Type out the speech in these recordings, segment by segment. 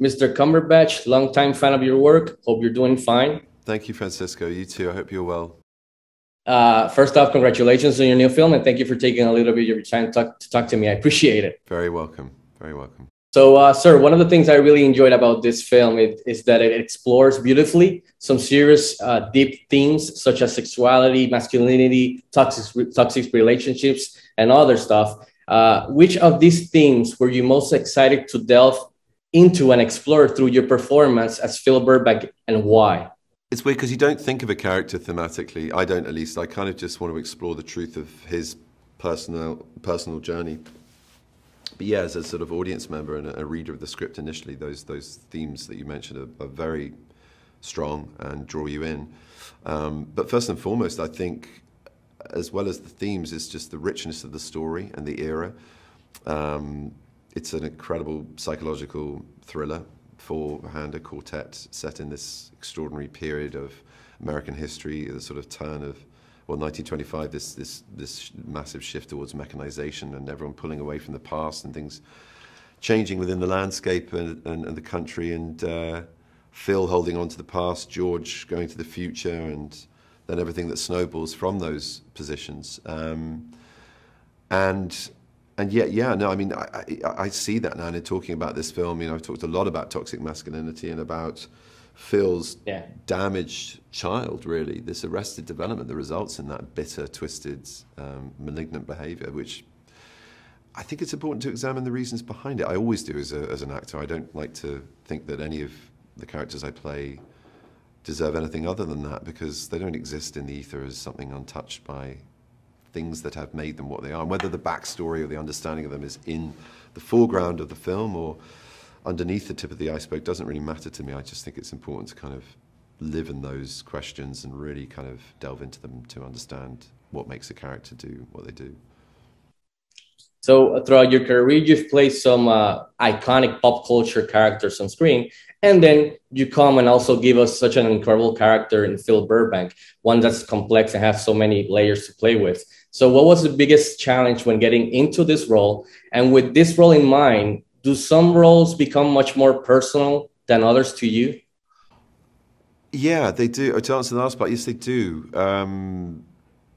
Mr. Cumberbatch, longtime fan of your work. Hope you're doing fine. Thank you, Francisco. You too. I hope you're well. Uh, first off, congratulations on your new film, and thank you for taking a little bit of your time to talk, to talk to me. I appreciate it. Very welcome. Very welcome. So, uh, sir, one of the things I really enjoyed about this film is, is that it explores beautifully some serious, uh, deep themes such as sexuality, masculinity, toxic, toxic relationships, and other stuff. Uh, which of these themes were you most excited to delve into and explore through your performance as Phil Burbank, and why? It's weird because you don't think of a character thematically. I don't, at least. I kind of just want to explore the truth of his personal personal journey. But yeah, as a sort of audience member and a reader of the script initially, those those themes that you mentioned are, are very strong and draw you in. Um, but first and foremost, I think, as well as the themes, is just the richness of the story and the era. Um, it's an incredible psychological thriller four-hander quartet set in this extraordinary period of American history, the sort of turn of well, 1925, this this this massive shift towards mechanization and everyone pulling away from the past and things changing within the landscape and, and, and the country, and uh, Phil holding on to the past, George going to the future, and then everything that snowballs from those positions. Um, and and yet, yeah, no, I mean, I, I, I, see that now. And talking about this film, you know, I've talked a lot about toxic masculinity and about Phil's yeah. damaged child, really, this arrested development that results in that bitter, twisted, um, malignant behavior, which I think it's important to examine the reasons behind it. I always do as, a, as an actor. I don't like to think that any of the characters I play deserve anything other than that because they don't exist in the ether as something untouched by things that have made them what they are. And whether the backstory or the understanding of them is in the foreground of the film or underneath the tip of the iceberg doesn't really matter to me. I just think it's important to kind of live in those questions and really kind of delve into them to understand what makes a character do what they do. So throughout your career, you've played some uh, iconic pop culture characters on screen, and then you come and also give us such an incredible character in Phil Burbank, one that's complex and has so many layers to play with. So, what was the biggest challenge when getting into this role? And with this role in mind, do some roles become much more personal than others to you? Yeah, they do. To answer the last part, yes, they do. Um,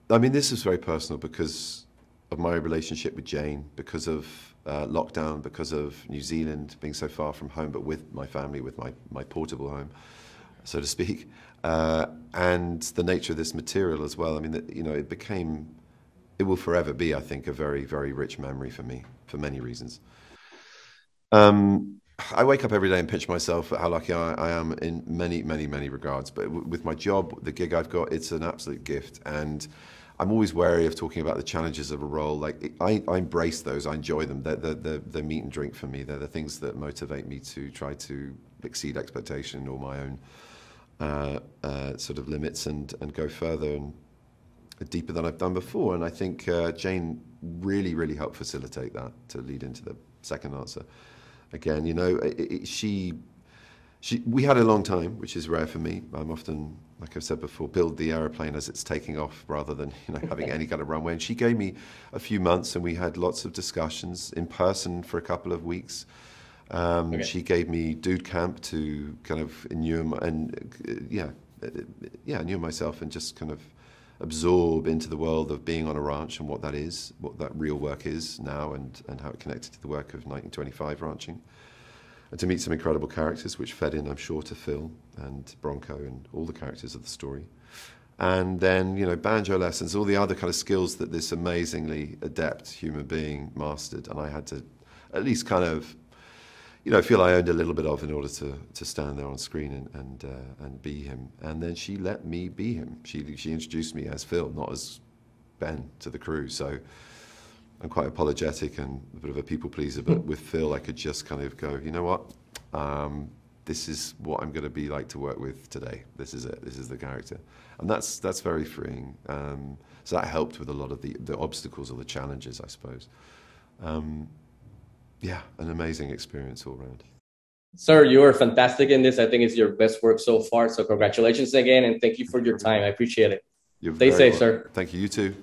I mean, this is very personal because of my relationship with Jane, because of uh, lockdown, because of New Zealand being so far from home, but with my family, with my, my portable home, so to speak, uh, and the nature of this material as well. I mean, you know, it became it will forever be, I think, a very, very rich memory for me for many reasons. Um, I wake up every day and pinch myself at how lucky I, I am in many, many, many regards. But with my job, the gig I've got, it's an absolute gift. And I'm always wary of talking about the challenges of a role. Like I, I embrace those. I enjoy them. They're, they're, they're, meat and drink for me. They're the things that motivate me to try to exceed expectation or my own uh, uh, sort of limits and, and go further. And deeper than I've done before. And I think uh, Jane really, really helped facilitate that to lead into the second answer. Again, you know, it, it, she, she, we had a long time, which is rare for me. I'm often, like I've said before, build the aeroplane as it's taking off rather than you know having any kind of runway. And she gave me a few months, and we had lots of discussions in person for a couple of weeks. Um, okay. She gave me dude camp to kind of inure my, and uh, yeah, uh, yeah, inure myself and just kind of absorb into the world of being on a ranch and what that is, what that real work is now, and, and how it connected to the work of 1925 ranching. And to meet some incredible characters, which fed in, I'm sure, to Phil and Bronco and all the characters of the story. And then, you know, banjo lessons, all the other kind of skills that this amazingly adept human being mastered. And I had to at least kind of you know, feel I owned a little bit of in order to, to stand there on screen and and, uh, and be him. And then she let me be him. She she introduced me as Phil, not as Ben, to the crew. So I'm quite apologetic and a bit of a people pleaser. But with Phil, I could just kind of go, you know what, um, this is what I'm going to be like to work with today. This is it. This is the character, and that's that's very freeing. Um, so that helped with a lot of the the obstacles or the challenges, I suppose. Um, yeah, an amazing experience all around. Sir, you are fantastic in this. I think it's your best work so far. So congratulations again, and thank you for your time. I appreciate it. You're Stay safe, sir. Thank you. You too.